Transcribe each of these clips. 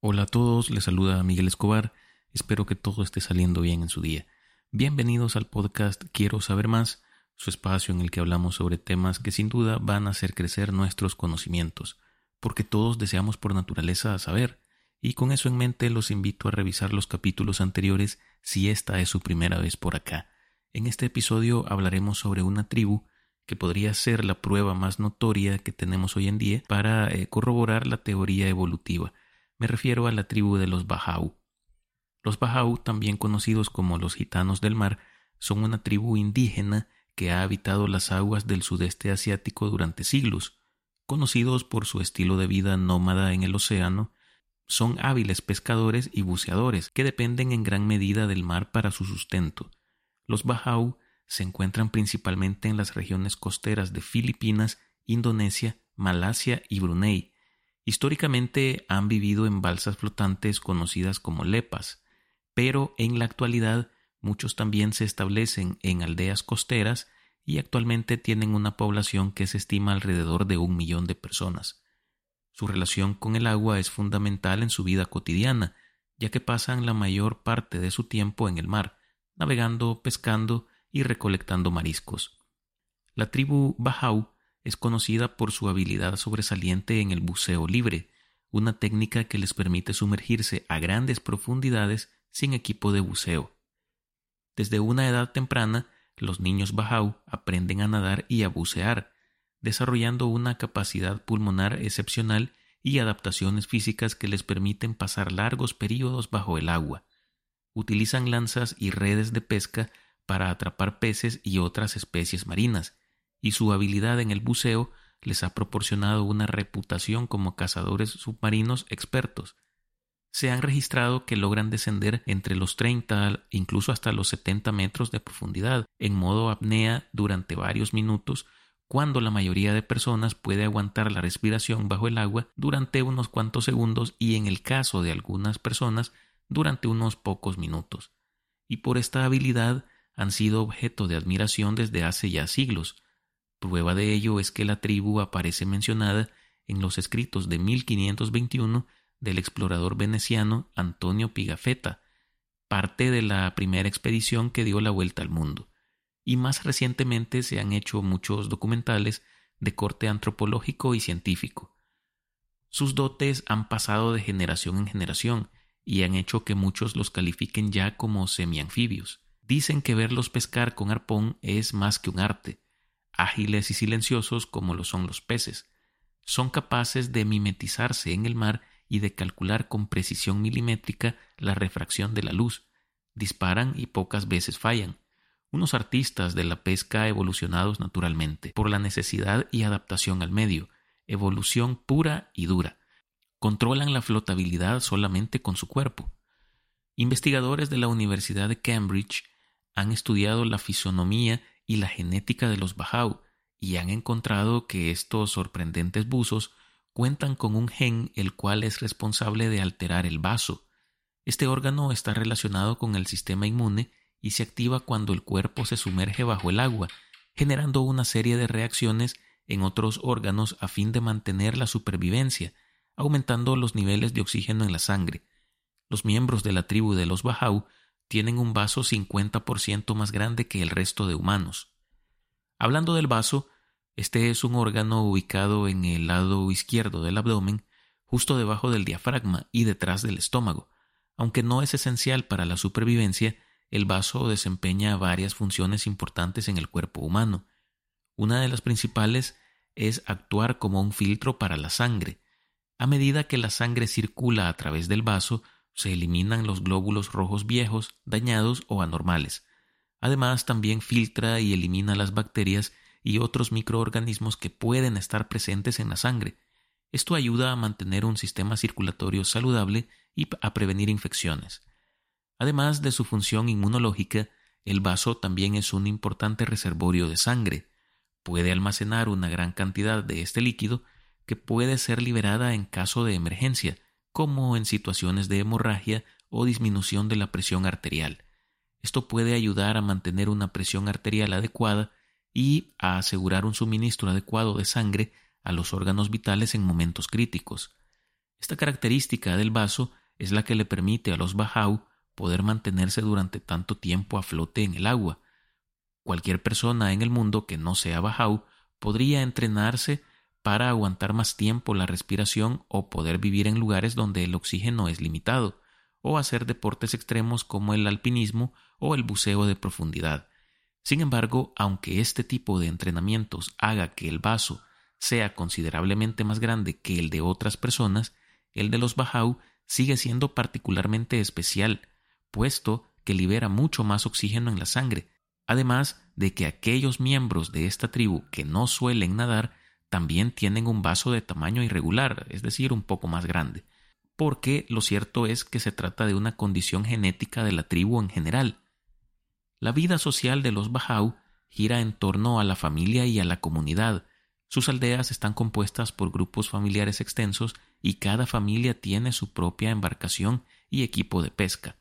Hola a todos, les saluda Miguel Escobar. Espero que todo esté saliendo bien en su día. Bienvenidos al podcast Quiero saber más, su espacio en el que hablamos sobre temas que sin duda van a hacer crecer nuestros conocimientos, porque todos deseamos por naturaleza saber, y con eso en mente los invito a revisar los capítulos anteriores si esta es su primera vez por acá. En este episodio hablaremos sobre una tribu que podría ser la prueba más notoria que tenemos hoy en día para eh, corroborar la teoría evolutiva me refiero a la tribu de los Bahau. Los Bahau, también conocidos como los gitanos del mar, son una tribu indígena que ha habitado las aguas del sudeste asiático durante siglos. Conocidos por su estilo de vida nómada en el océano, son hábiles pescadores y buceadores que dependen en gran medida del mar para su sustento. Los Bahau se encuentran principalmente en las regiones costeras de Filipinas, Indonesia, Malasia y Brunei, Históricamente han vivido en balsas flotantes conocidas como lepas, pero en la actualidad muchos también se establecen en aldeas costeras y actualmente tienen una población que se estima alrededor de un millón de personas. Su relación con el agua es fundamental en su vida cotidiana, ya que pasan la mayor parte de su tiempo en el mar, navegando, pescando y recolectando mariscos. La tribu Bahau es conocida por su habilidad sobresaliente en el buceo libre, una técnica que les permite sumergirse a grandes profundidades sin equipo de buceo. Desde una edad temprana, los niños Bahau aprenden a nadar y a bucear, desarrollando una capacidad pulmonar excepcional y adaptaciones físicas que les permiten pasar largos períodos bajo el agua. Utilizan lanzas y redes de pesca para atrapar peces y otras especies marinas, y su habilidad en el buceo les ha proporcionado una reputación como cazadores submarinos expertos. Se han registrado que logran descender entre los 30 incluso hasta los 70 metros de profundidad en modo apnea durante varios minutos cuando la mayoría de personas puede aguantar la respiración bajo el agua durante unos cuantos segundos y en el caso de algunas personas durante unos pocos minutos. Y por esta habilidad han sido objeto de admiración desde hace ya siglos. Prueba de ello es que la tribu aparece mencionada en los escritos de 1521 del explorador veneciano Antonio Pigafetta, parte de la primera expedición que dio la vuelta al mundo. Y más recientemente se han hecho muchos documentales de corte antropológico y científico. Sus dotes han pasado de generación en generación y han hecho que muchos los califiquen ya como semianfibios. Dicen que verlos pescar con arpón es más que un arte, ágiles y silenciosos como lo son los peces. Son capaces de mimetizarse en el mar y de calcular con precisión milimétrica la refracción de la luz. Disparan y pocas veces fallan. Unos artistas de la pesca evolucionados naturalmente, por la necesidad y adaptación al medio, evolución pura y dura. Controlan la flotabilidad solamente con su cuerpo. Investigadores de la Universidad de Cambridge han estudiado la fisonomía y la genética de los Bahau y han encontrado que estos sorprendentes buzos cuentan con un gen el cual es responsable de alterar el vaso. Este órgano está relacionado con el sistema inmune y se activa cuando el cuerpo se sumerge bajo el agua, generando una serie de reacciones en otros órganos a fin de mantener la supervivencia, aumentando los niveles de oxígeno en la sangre. Los miembros de la tribu de los Bahau tienen un vaso 50% más grande que el resto de humanos. Hablando del vaso, este es un órgano ubicado en el lado izquierdo del abdomen, justo debajo del diafragma y detrás del estómago. Aunque no es esencial para la supervivencia, el vaso desempeña varias funciones importantes en el cuerpo humano. Una de las principales es actuar como un filtro para la sangre. A medida que la sangre circula a través del vaso, se eliminan los glóbulos rojos viejos, dañados o anormales. Además, también filtra y elimina las bacterias y otros microorganismos que pueden estar presentes en la sangre. Esto ayuda a mantener un sistema circulatorio saludable y a prevenir infecciones. Además de su función inmunológica, el vaso también es un importante reservorio de sangre. Puede almacenar una gran cantidad de este líquido que puede ser liberada en caso de emergencia, como en situaciones de hemorragia o disminución de la presión arterial. Esto puede ayudar a mantener una presión arterial adecuada y a asegurar un suministro adecuado de sangre a los órganos vitales en momentos críticos. Esta característica del vaso es la que le permite a los Bahau poder mantenerse durante tanto tiempo a flote en el agua. Cualquier persona en el mundo que no sea Bahau podría entrenarse para aguantar más tiempo la respiración o poder vivir en lugares donde el oxígeno es limitado, o hacer deportes extremos como el alpinismo o el buceo de profundidad. Sin embargo, aunque este tipo de entrenamientos haga que el vaso sea considerablemente más grande que el de otras personas, el de los Bahau sigue siendo particularmente especial, puesto que libera mucho más oxígeno en la sangre, además de que aquellos miembros de esta tribu que no suelen nadar también tienen un vaso de tamaño irregular, es decir, un poco más grande, porque lo cierto es que se trata de una condición genética de la tribu en general. La vida social de los Bahau gira en torno a la familia y a la comunidad. Sus aldeas están compuestas por grupos familiares extensos y cada familia tiene su propia embarcación y equipo de pesca.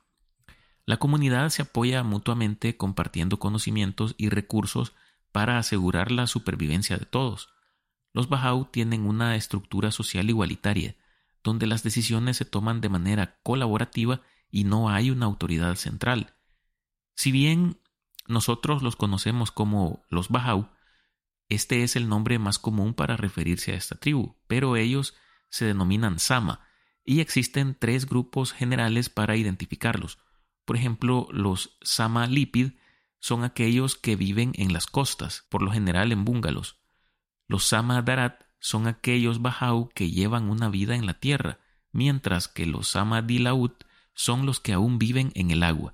La comunidad se apoya mutuamente compartiendo conocimientos y recursos para asegurar la supervivencia de todos. Los Bahau tienen una estructura social igualitaria, donde las decisiones se toman de manera colaborativa y no hay una autoridad central. Si bien nosotros los conocemos como los Bahau, este es el nombre más común para referirse a esta tribu, pero ellos se denominan Sama, y existen tres grupos generales para identificarlos. Por ejemplo, los Sama Lipid son aquellos que viven en las costas, por lo general en búngalos. Los Sama Darat son aquellos Bahau que llevan una vida en la tierra, mientras que los Sama Dilaut son los que aún viven en el agua.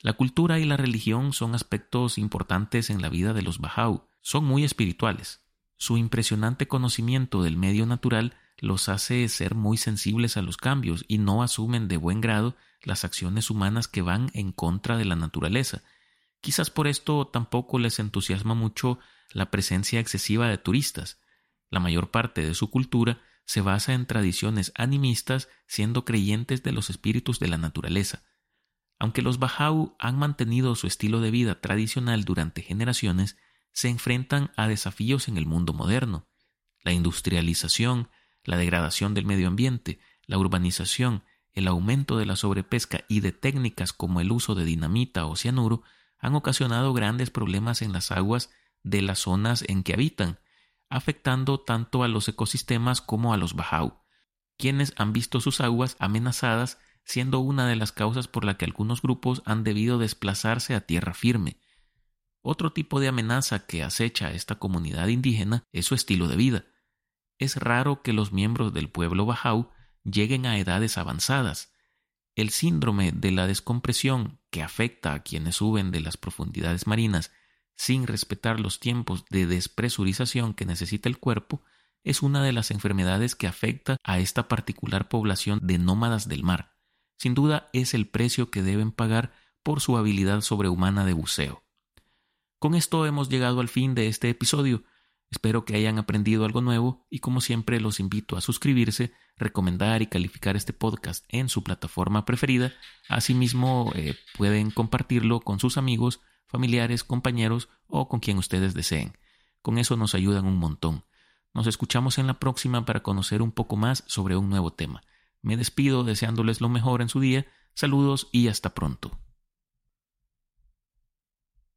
La cultura y la religión son aspectos importantes en la vida de los Bahau, son muy espirituales. Su impresionante conocimiento del medio natural los hace ser muy sensibles a los cambios y no asumen de buen grado las acciones humanas que van en contra de la naturaleza. Quizás por esto tampoco les entusiasma mucho la presencia excesiva de turistas. La mayor parte de su cultura se basa en tradiciones animistas siendo creyentes de los espíritus de la naturaleza. Aunque los Bahau han mantenido su estilo de vida tradicional durante generaciones, se enfrentan a desafíos en el mundo moderno. La industrialización, la degradación del medio ambiente, la urbanización, el aumento de la sobrepesca y de técnicas como el uso de dinamita o cianuro han ocasionado grandes problemas en las aguas de las zonas en que habitan, afectando tanto a los ecosistemas como a los Bahau, quienes han visto sus aguas amenazadas, siendo una de las causas por la que algunos grupos han debido desplazarse a tierra firme. Otro tipo de amenaza que acecha a esta comunidad indígena es su estilo de vida es raro que los miembros del pueblo Bajau lleguen a edades avanzadas. El síndrome de la descompresión que afecta a quienes suben de las profundidades marinas sin respetar los tiempos de despresurización que necesita el cuerpo es una de las enfermedades que afecta a esta particular población de nómadas del mar. Sin duda es el precio que deben pagar por su habilidad sobrehumana de buceo. Con esto hemos llegado al fin de este episodio. Espero que hayan aprendido algo nuevo y como siempre los invito a suscribirse, recomendar y calificar este podcast en su plataforma preferida. Asimismo eh, pueden compartirlo con sus amigos, familiares, compañeros o con quien ustedes deseen. Con eso nos ayudan un montón. Nos escuchamos en la próxima para conocer un poco más sobre un nuevo tema. Me despido deseándoles lo mejor en su día. Saludos y hasta pronto.